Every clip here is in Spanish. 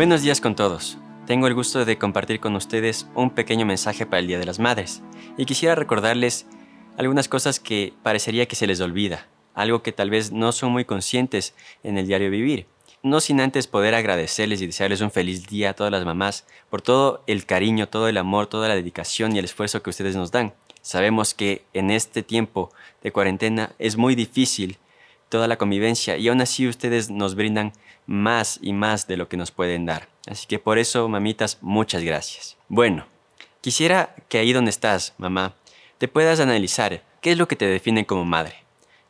Buenos días con todos. Tengo el gusto de compartir con ustedes un pequeño mensaje para el Día de las Madres y quisiera recordarles algunas cosas que parecería que se les olvida, algo que tal vez no son muy conscientes en el diario vivir. No sin antes poder agradecerles y desearles un feliz día a todas las mamás por todo el cariño, todo el amor, toda la dedicación y el esfuerzo que ustedes nos dan. Sabemos que en este tiempo de cuarentena es muy difícil toda la convivencia y aún así ustedes nos brindan más y más de lo que nos pueden dar. Así que por eso, mamitas, muchas gracias. Bueno, quisiera que ahí donde estás, mamá, te puedas analizar qué es lo que te define como madre.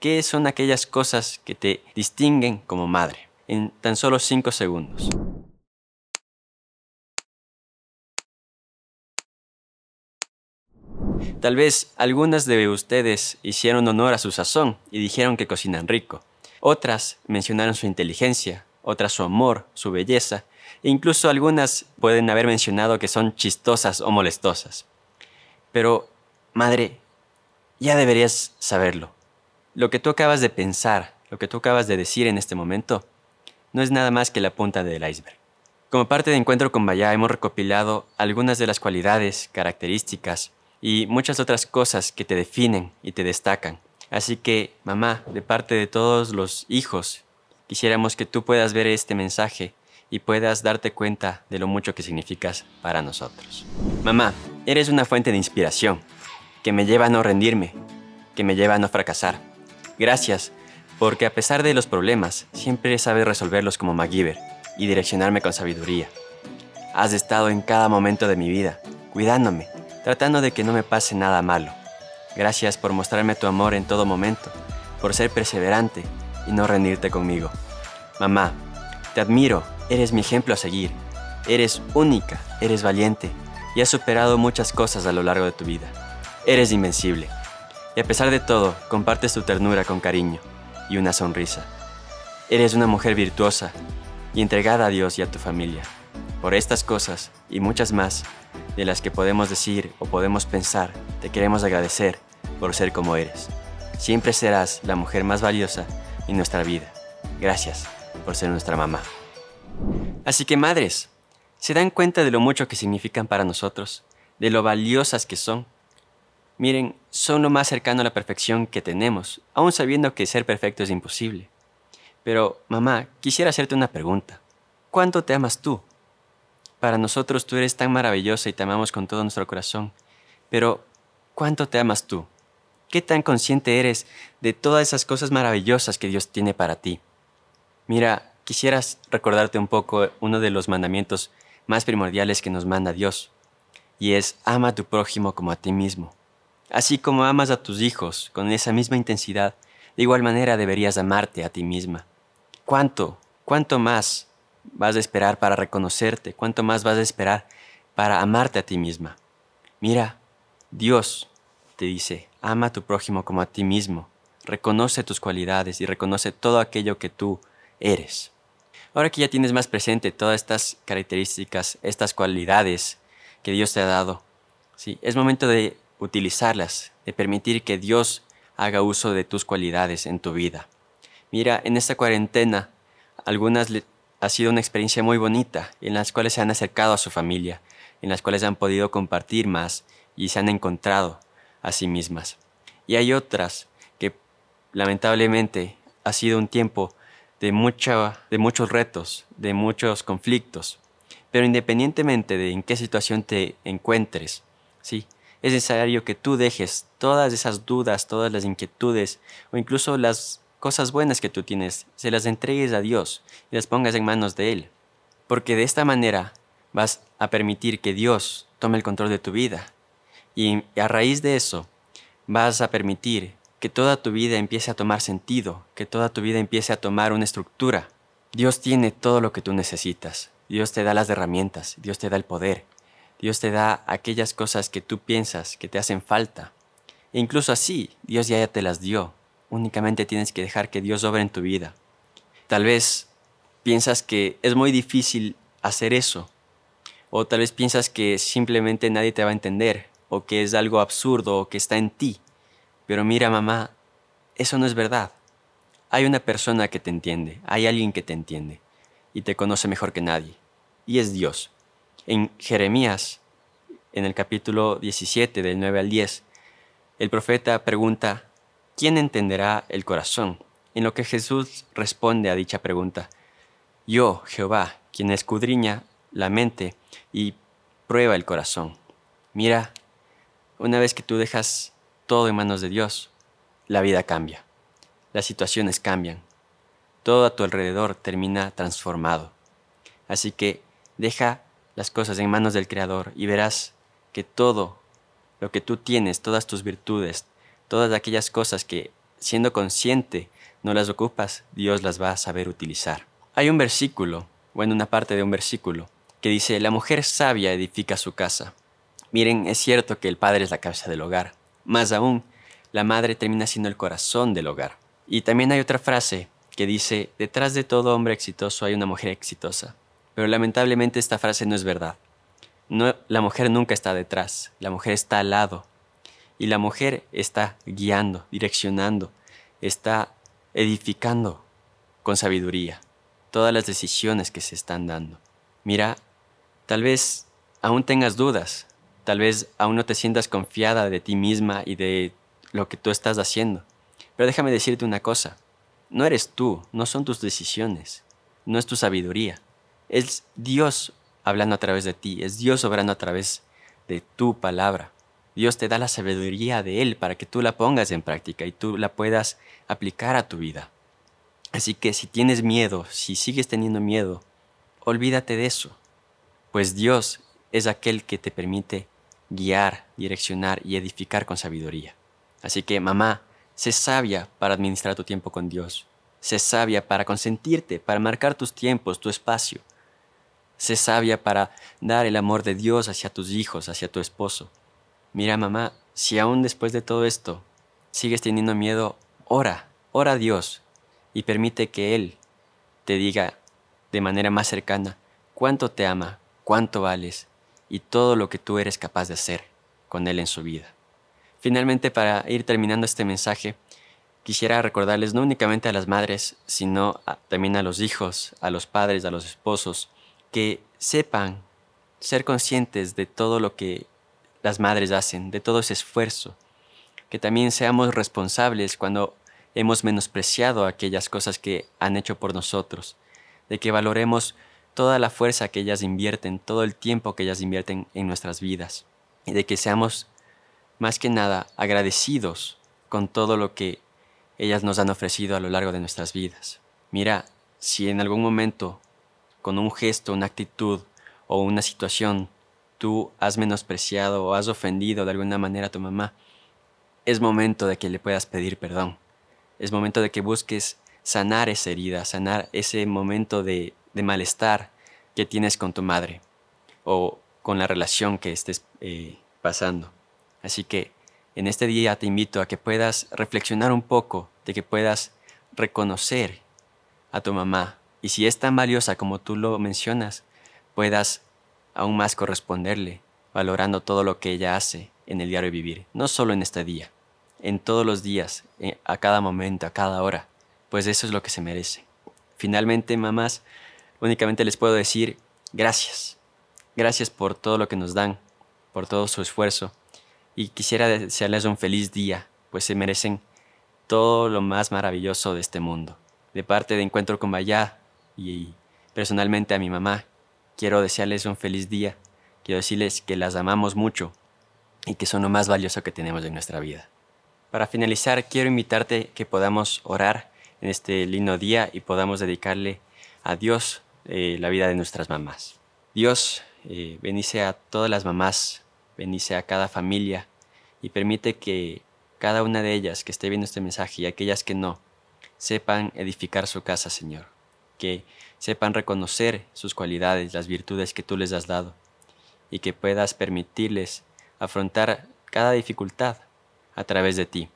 ¿Qué son aquellas cosas que te distinguen como madre? En tan solo 5 segundos. Tal vez algunas de ustedes hicieron honor a su sazón y dijeron que cocinan rico. Otras mencionaron su inteligencia, otras su amor, su belleza, e incluso algunas pueden haber mencionado que son chistosas o molestosas. Pero, madre, ya deberías saberlo. Lo que tú acabas de pensar, lo que tú acabas de decir en este momento, no es nada más que la punta del iceberg. Como parte de Encuentro con Vaya hemos recopilado algunas de las cualidades, características y muchas otras cosas que te definen y te destacan. Así que, mamá, de parte de todos los hijos, quisiéramos que tú puedas ver este mensaje y puedas darte cuenta de lo mucho que significas para nosotros. Mamá, eres una fuente de inspiración que me lleva a no rendirme, que me lleva a no fracasar. Gracias, porque a pesar de los problemas, siempre sabes resolverlos como MacGyver y direccionarme con sabiduría. Has estado en cada momento de mi vida, cuidándome, tratando de que no me pase nada malo. Gracias por mostrarme tu amor en todo momento, por ser perseverante y no rendirte conmigo. Mamá, te admiro, eres mi ejemplo a seguir. Eres única, eres valiente y has superado muchas cosas a lo largo de tu vida. Eres invencible. Y a pesar de todo, compartes tu ternura con cariño y una sonrisa. Eres una mujer virtuosa y entregada a Dios y a tu familia. Por estas cosas y muchas más, de las que podemos decir o podemos pensar, te queremos agradecer por ser como eres. Siempre serás la mujer más valiosa en nuestra vida. Gracias por ser nuestra mamá. Así que madres, ¿se dan cuenta de lo mucho que significan para nosotros? ¿De lo valiosas que son? Miren, son lo más cercano a la perfección que tenemos, aun sabiendo que ser perfecto es imposible. Pero, mamá, quisiera hacerte una pregunta. ¿Cuánto te amas tú? Para nosotros tú eres tan maravillosa y te amamos con todo nuestro corazón. Pero, ¿cuánto te amas tú? ¿Qué tan consciente eres de todas esas cosas maravillosas que Dios tiene para ti? Mira, quisieras recordarte un poco uno de los mandamientos más primordiales que nos manda Dios, y es ama a tu prójimo como a ti mismo. Así como amas a tus hijos con esa misma intensidad, de igual manera deberías amarte a ti misma. ¿Cuánto, cuánto más vas a esperar para reconocerte? ¿Cuánto más vas a esperar para amarte a ti misma? Mira, Dios te dice, ama a tu prójimo como a ti mismo. Reconoce tus cualidades y reconoce todo aquello que tú eres. Ahora que ya tienes más presente todas estas características, estas cualidades que Dios te ha dado, ¿sí? es momento de utilizarlas, de permitir que Dios haga uso de tus cualidades en tu vida. Mira, en esta cuarentena, algunas ha sido una experiencia muy bonita, en las cuales se han acercado a su familia, en las cuales han podido compartir más y se han encontrado a sí mismas. Y hay otras que lamentablemente ha sido un tiempo de, mucha, de muchos retos, de muchos conflictos. Pero independientemente de en qué situación te encuentres, sí, es necesario que tú dejes todas esas dudas, todas las inquietudes o incluso las cosas buenas que tú tienes, se las entregues a Dios y las pongas en manos de Él. Porque de esta manera vas a permitir que Dios tome el control de tu vida. Y a raíz de eso, vas a permitir que toda tu vida empiece a tomar sentido, que toda tu vida empiece a tomar una estructura. Dios tiene todo lo que tú necesitas. Dios te da las herramientas, Dios te da el poder, Dios te da aquellas cosas que tú piensas que te hacen falta. E incluso así, Dios ya te las dio. Únicamente tienes que dejar que Dios obre en tu vida. Tal vez piensas que es muy difícil hacer eso. O tal vez piensas que simplemente nadie te va a entender, o que es algo absurdo, o que está en ti. Pero mira, mamá, eso no es verdad. Hay una persona que te entiende, hay alguien que te entiende y te conoce mejor que nadie. y es Dios. En Jeremías, en el capítulo 17 del 9 al 10, el profeta pregunta, ¿quién entenderá el corazón? En lo que Jesús responde a dicha pregunta, yo, Jehová, quien escudriña la mente y prueba el corazón. Mira, una vez que tú dejas todo en manos de Dios, la vida cambia, las situaciones cambian, todo a tu alrededor termina transformado. Así que deja las cosas en manos del Creador y verás que todo lo que tú tienes, todas tus virtudes, todas aquellas cosas que siendo consciente no las ocupas, Dios las va a saber utilizar. Hay un versículo, bueno, una parte de un versículo, que dice, la mujer sabia edifica su casa. Miren, es cierto que el padre es la cabeza del hogar, más aún, la madre termina siendo el corazón del hogar. Y también hay otra frase que dice, detrás de todo hombre exitoso hay una mujer exitosa. Pero lamentablemente esta frase no es verdad. No, la mujer nunca está detrás, la mujer está al lado. Y la mujer está guiando, direccionando, está edificando con sabiduría todas las decisiones que se están dando. Mira, tal vez aún tengas dudas, tal vez aún no te sientas confiada de ti misma y de lo que tú estás haciendo. Pero déjame decirte una cosa, no eres tú, no son tus decisiones, no es tu sabiduría. Es Dios hablando a través de ti, es Dios obrando a través de tu palabra. Dios te da la sabiduría de Él para que tú la pongas en práctica y tú la puedas aplicar a tu vida. Así que si tienes miedo, si sigues teniendo miedo, olvídate de eso, pues Dios es aquel que te permite guiar, direccionar y edificar con sabiduría. Así que mamá, Sé sabia para administrar tu tiempo con Dios. Sé sabia para consentirte, para marcar tus tiempos, tu espacio. Sé sabia para dar el amor de Dios hacia tus hijos, hacia tu esposo. Mira, mamá, si aún después de todo esto sigues teniendo miedo, ora, ora a Dios y permite que Él te diga de manera más cercana cuánto te ama, cuánto vales y todo lo que tú eres capaz de hacer con Él en su vida. Finalmente, para ir terminando este mensaje, quisiera recordarles no únicamente a las madres, sino también a los hijos, a los padres, a los esposos, que sepan ser conscientes de todo lo que las madres hacen, de todo ese esfuerzo, que también seamos responsables cuando hemos menospreciado aquellas cosas que han hecho por nosotros, de que valoremos toda la fuerza que ellas invierten, todo el tiempo que ellas invierten en nuestras vidas, y de que seamos más que nada agradecidos con todo lo que ellas nos han ofrecido a lo largo de nuestras vidas. Mira, si en algún momento, con un gesto, una actitud o una situación, tú has menospreciado o has ofendido de alguna manera a tu mamá, es momento de que le puedas pedir perdón. Es momento de que busques sanar esa herida, sanar ese momento de, malestar que tienes con tu madre o con la relación que estés eh, pasando. Así que en este día te invito a que puedas reflexionar un poco, de que puedas reconocer a tu mamá y si es tan valiosa como tú lo mencionas, puedas aún más corresponderle, valorando todo lo que ella hace en el diario vivir, no solo en este día, en todos los días, eh, a cada momento, a cada hora, pues eso es lo que se merece. Finalmente, mamás, únicamente les puedo decir gracias, gracias por todo lo que nos dan, por todo su esfuerzo, y quisiera desearles un feliz día, pues se merecen todo lo más maravilloso de este mundo. De parte de Encuentro con Vaya y personalmente a mi mamá, quiero desearles un feliz día, quiero decirles que las amamos mucho y que son lo más valioso que tenemos en nuestra vida. Para finalizar, quiero invitarte que podamos orar en este lindo día y podamos dedicarle a Dios eh, la vida de nuestras mamás. Dios, eh, bendice a todas las mamás bendice a cada familia y permite que cada una de ellas que esté viendo este mensaje y aquellas que no, sepan edificar su casa, Señor, que sepan reconocer sus cualidades, las virtudes que tú les has dado y que puedas permitirles afrontar cada dificultad a través de ti.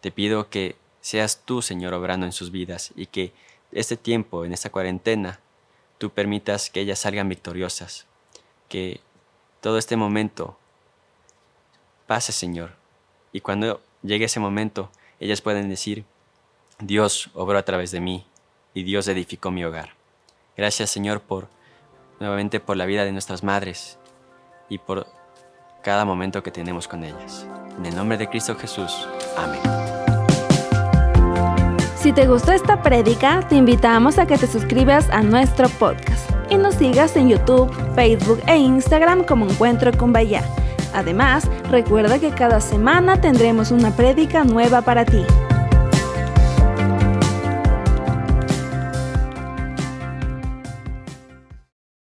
Te pido que seas tú, Señor, obrando en sus vidas y que este tiempo, en esta cuarentena, tú permitas que ellas salgan victoriosas, que todo este momento pase, Señor. Y cuando llegue ese momento, ellas pueden decir, Dios obró a través de mí y Dios edificó mi hogar. Gracias, Señor, por nuevamente por la vida de nuestras madres y por cada momento que tenemos con ellas. En el nombre de Cristo Jesús. Amén. Si te gustó esta prédica, te invitamos a que te suscribas a nuestro podcast y nos sigas en YouTube, Facebook e Instagram como Encuentro con Bahía. Además, recuerda que cada semana tendremos una prédica nueva para ti.